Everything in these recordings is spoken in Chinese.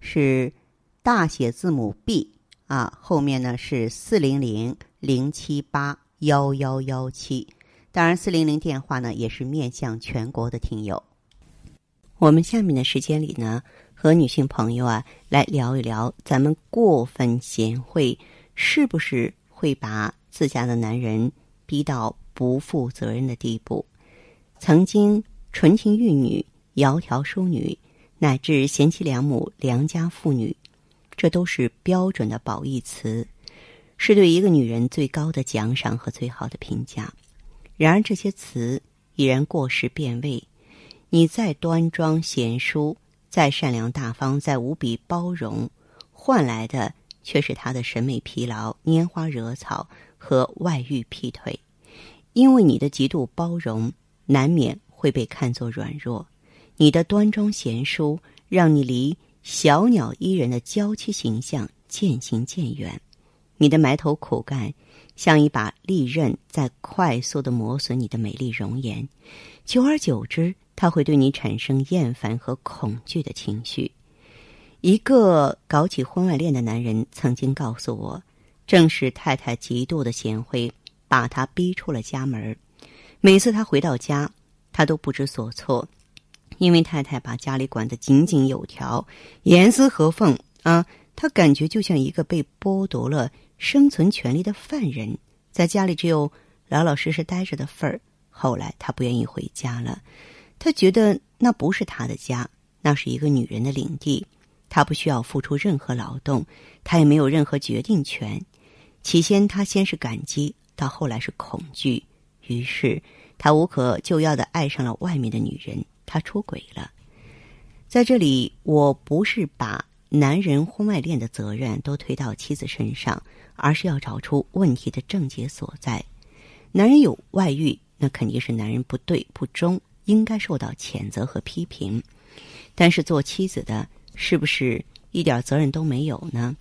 是大写字母 B 啊，后面呢是四零零零七八幺幺幺七。当然，四零零电话呢也是面向全国的听友。我们下面的时间里呢，和女性朋友啊来聊一聊，咱们过分贤惠是不是会把自家的男人逼到不负责任的地步？曾经纯情玉女、窈窕淑女，乃至贤妻良母、良家妇女，这都是标准的褒义词，是对一个女人最高的奖赏和最好的评价。然而，这些词已然过时变味。你再端庄贤淑，再善良大方，再无比包容，换来的却是他的审美疲劳、拈花惹草和外遇劈腿。因为你的极度包容，难免会被看作软弱；你的端庄贤淑，让你离小鸟依人的娇妻形象渐行渐远；你的埋头苦干。像一把利刃，在快速的磨损你的美丽容颜，久而久之，他会对你产生厌烦和恐惧的情绪。一个搞起婚外恋的男人曾经告诉我，正是太太极度的贤惠，把他逼出了家门。每次他回到家，他都不知所措，因为太太把家里管得井井有条，严丝合缝啊，他感觉就像一个被剥夺了。生存权利的犯人，在家里只有老老实实待着的份儿。后来他不愿意回家了，他觉得那不是他的家，那是一个女人的领地，他不需要付出任何劳动，他也没有任何决定权。起先他先是感激，到后来是恐惧，于是他无可救药的爱上了外面的女人，他出轨了。在这里，我不是把男人婚外恋的责任都推到妻子身上。而是要找出问题的症结所在。男人有外遇，那肯定是男人不对不忠，应该受到谴责和批评。但是做妻子的，是不是一点责任都没有呢？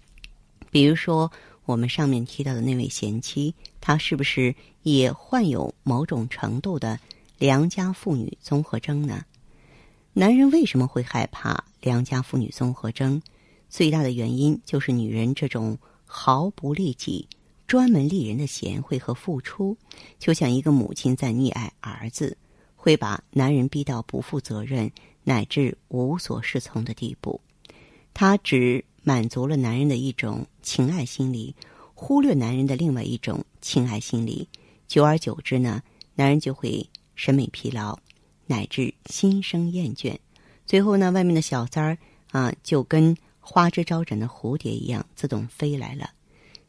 比如说我们上面提到的那位贤妻，她是不是也患有某种程度的良家妇女综合征呢？男人为什么会害怕良家妇女综合征？最大的原因就是女人这种。毫不利己、专门利人的贤惠和付出，就像一个母亲在溺爱儿子，会把男人逼到不负责任乃至无所适从的地步。他只满足了男人的一种情爱心理，忽略男人的另外一种情爱心理。久而久之呢，男人就会审美疲劳，乃至心生厌倦。最后呢，外面的小三儿啊，就跟。花枝招展的蝴蝶一样自动飞来了，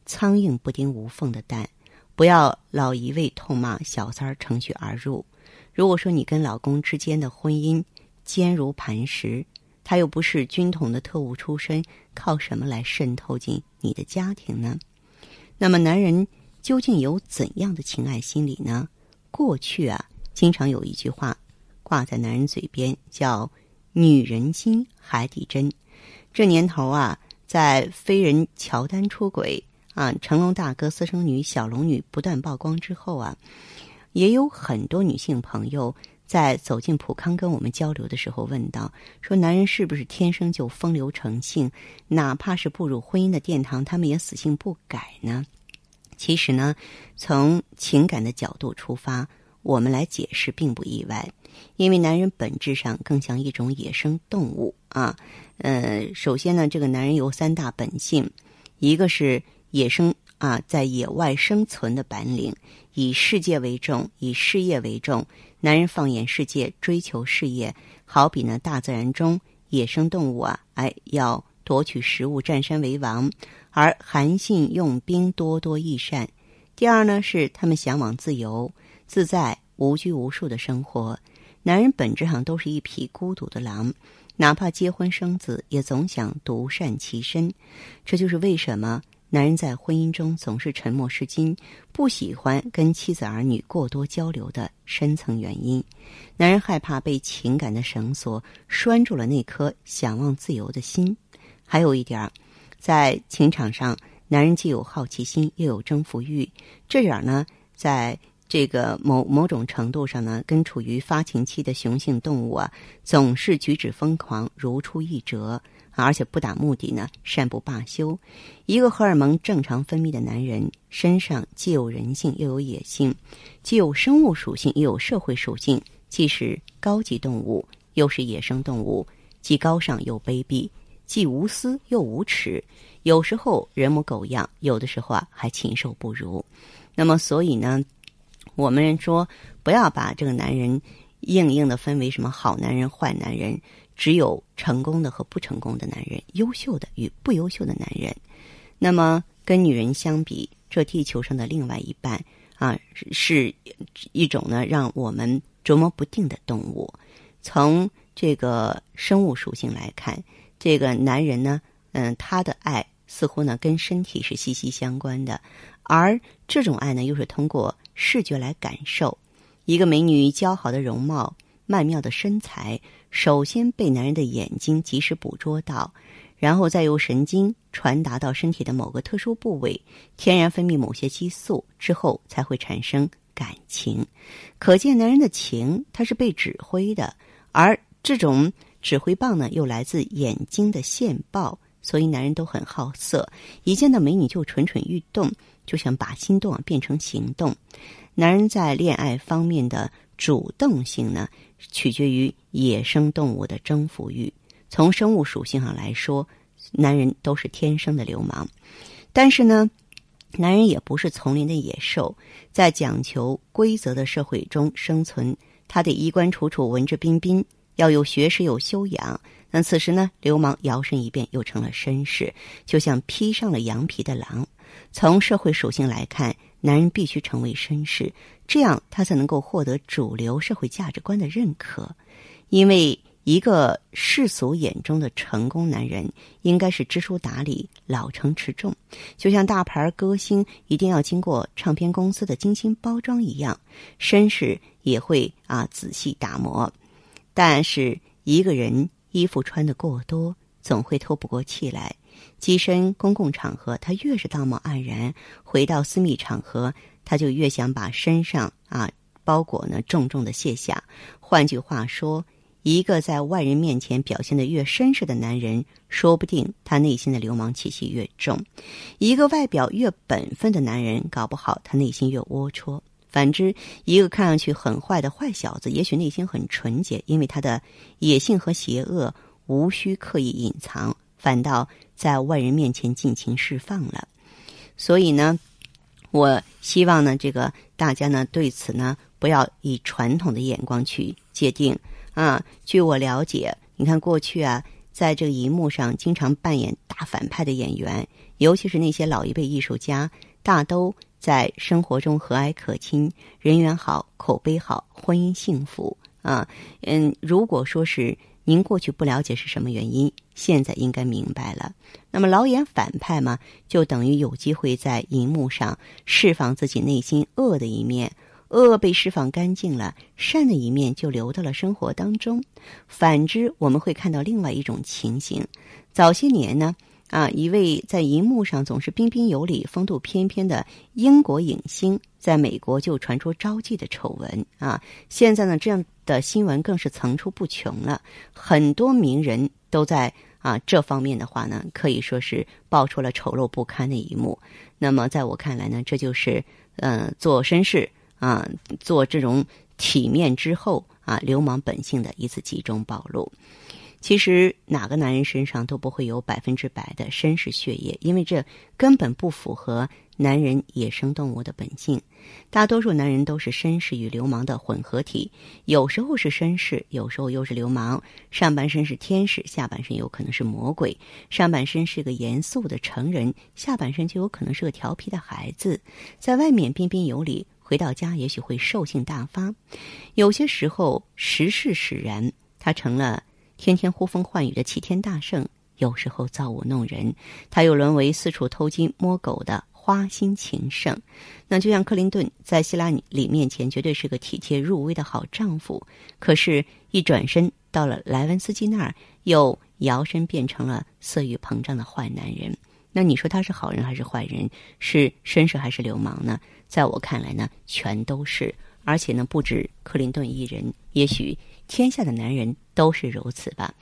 苍蝇不叮无缝的蛋，不要老一味痛骂小三儿乘虚而入。如果说你跟老公之间的婚姻坚如磐石，他又不是军统的特务出身，靠什么来渗透进你的家庭呢？那么，男人究竟有怎样的情爱心理呢？过去啊，经常有一句话挂在男人嘴边，叫“女人心海底针”。这年头啊，在飞人乔丹出轨啊，成龙大哥私生女小龙女不断曝光之后啊，也有很多女性朋友在走进普康跟我们交流的时候问到：说男人是不是天生就风流成性？哪怕是步入婚姻的殿堂，他们也死性不改呢？其实呢，从情感的角度出发，我们来解释并不意外，因为男人本质上更像一种野生动物啊。呃，首先呢，这个男人有三大本性，一个是野生啊，在野外生存的本领，以世界为重，以事业为重。男人放眼世界，追求事业，好比呢，大自然中野生动物啊，哎，要夺取食物，占山为王，而韩信用兵，多多益善。第二呢，是他们向往自由自在、无拘无束的生活。男人本质上都是一匹孤独的狼。哪怕结婚生子，也总想独善其身。这就是为什么男人在婚姻中总是沉默是金，不喜欢跟妻子儿女过多交流的深层原因。男人害怕被情感的绳索拴住了那颗想望自由的心。还有一点，在情场上，男人既有好奇心，又有征服欲，这点呢，在。这个某某种程度上呢，跟处于发情期的雄性动物啊，总是举止疯狂如出一辙，而且不达目的呢，善不罢休。一个荷尔蒙正常分泌的男人身上既有人性又有野性，既有生物属性又有社会属性，既是高级动物又是野生动物，既高尚又卑鄙，既无私又无耻，有时候人模狗样，有的时候啊还禽兽不如。那么，所以呢？我们说，不要把这个男人硬硬的分为什么好男人、坏男人，只有成功的和不成功的男人，优秀的与不优秀的男人。那么跟女人相比，这地球上的另外一半啊，是一种呢让我们琢磨不定的动物。从这个生物属性来看，这个男人呢，嗯，他的爱似乎呢跟身体是息息相关的，而这种爱呢，又是通过。视觉来感受，一个美女姣好的容貌、曼妙的身材，首先被男人的眼睛及时捕捉到，然后再由神经传达到身体的某个特殊部位，天然分泌某些激素之后，才会产生感情。可见，男人的情他是被指挥的，而这种指挥棒呢，又来自眼睛的线报。所以，男人都很好色，一见到美女就蠢蠢欲动。就想把心动啊变成行动。男人在恋爱方面的主动性呢，取决于野生动物的征服欲。从生物属性上来说，男人都是天生的流氓。但是呢，男人也不是丛林的野兽，在讲求规则的社会中生存，他得衣冠楚楚、文质彬彬，要有学识、有修养。那此时呢，流氓摇身一变又成了绅士，就像披上了羊皮的狼。从社会属性来看，男人必须成为绅士，这样他才能够获得主流社会价值观的认可。因为一个世俗眼中的成功男人，应该是知书达理、老成持重，就像大牌歌星一定要经过唱片公司的精心包装一样，绅士也会啊仔细打磨。但是一个人衣服穿的过多，总会透不过气来。跻身公共场合，他越是道貌岸然；回到私密场合，他就越想把身上啊包裹呢重重的卸下。换句话说，一个在外人面前表现的越绅士的男人，说不定他内心的流氓气息越重；一个外表越本分的男人，搞不好他内心越龌龊。反之，一个看上去很坏的坏小子，也许内心很纯洁，因为他的野性和邪恶无需刻意隐藏。反倒在外人面前尽情释放了，所以呢，我希望呢，这个大家呢对此呢不要以传统的眼光去界定啊。据我了解，你看过去啊，在这个荧幕上经常扮演大反派的演员，尤其是那些老一辈艺术家，大都在生活中和蔼可亲，人缘好，口碑好，婚姻幸福啊。嗯，如果说是。您过去不了解是什么原因，现在应该明白了。那么老演反派嘛，就等于有机会在荧幕上释放自己内心恶的一面，恶被释放干净了，善的一面就流到了生活当中。反之，我们会看到另外一种情形。早些年呢。啊，一位在荧幕上总是彬彬有礼、风度翩翩的英国影星，在美国就传出招妓的丑闻啊！现在呢，这样的新闻更是层出不穷了，很多名人都在啊这方面的话呢，可以说是爆出了丑陋不堪的一幕。那么，在我看来呢，这就是嗯，做绅士啊，做这种体面之后啊，流氓本性的一次集中暴露。其实哪个男人身上都不会有百分之百的绅士血液，因为这根本不符合男人野生动物的本性。大多数男人都是绅士与流氓的混合体，有时候是绅士，有时候又是流氓。上半身是天使，下半身有可能是魔鬼；上半身是个严肃的成人，下半身就有可能是个调皮的孩子。在外面彬彬有礼，回到家也许会兽性大发。有些时候时势使然，他成了。天天呼风唤雨的齐天大圣，有时候造物弄人，他又沦为四处偷鸡摸狗的花心情圣。那就像克林顿在希拉里面前，绝对是个体贴入微的好丈夫，可是，一转身到了莱文斯基那儿，又摇身变成了色欲膨胀的坏男人。那你说他是好人还是坏人？是绅士还是流氓呢？在我看来呢，全都是。而且呢，不止克林顿一人，也许天下的男人都是如此吧。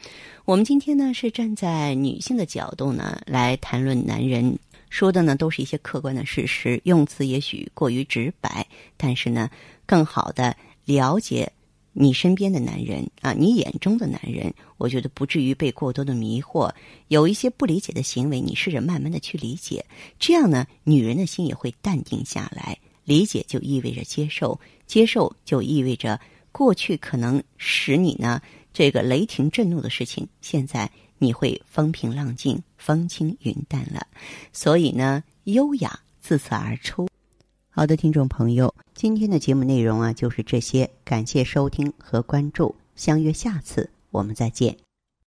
我们今天呢，是站在女性的角度呢来谈论男人，说的呢都是一些客观的事实，用词也许过于直白，但是呢，更好的了解你身边的男人啊，你眼中的男人，我觉得不至于被过多的迷惑。有一些不理解的行为，你试着慢慢的去理解，这样呢，女人的心也会淡定下来。理解就意味着接受，接受就意味着过去可能使你呢这个雷霆震怒的事情，现在你会风平浪静、风轻云淡了。所以呢，优雅自此而出。好的，听众朋友，今天的节目内容啊就是这些，感谢收听和关注，相约下次我们再见。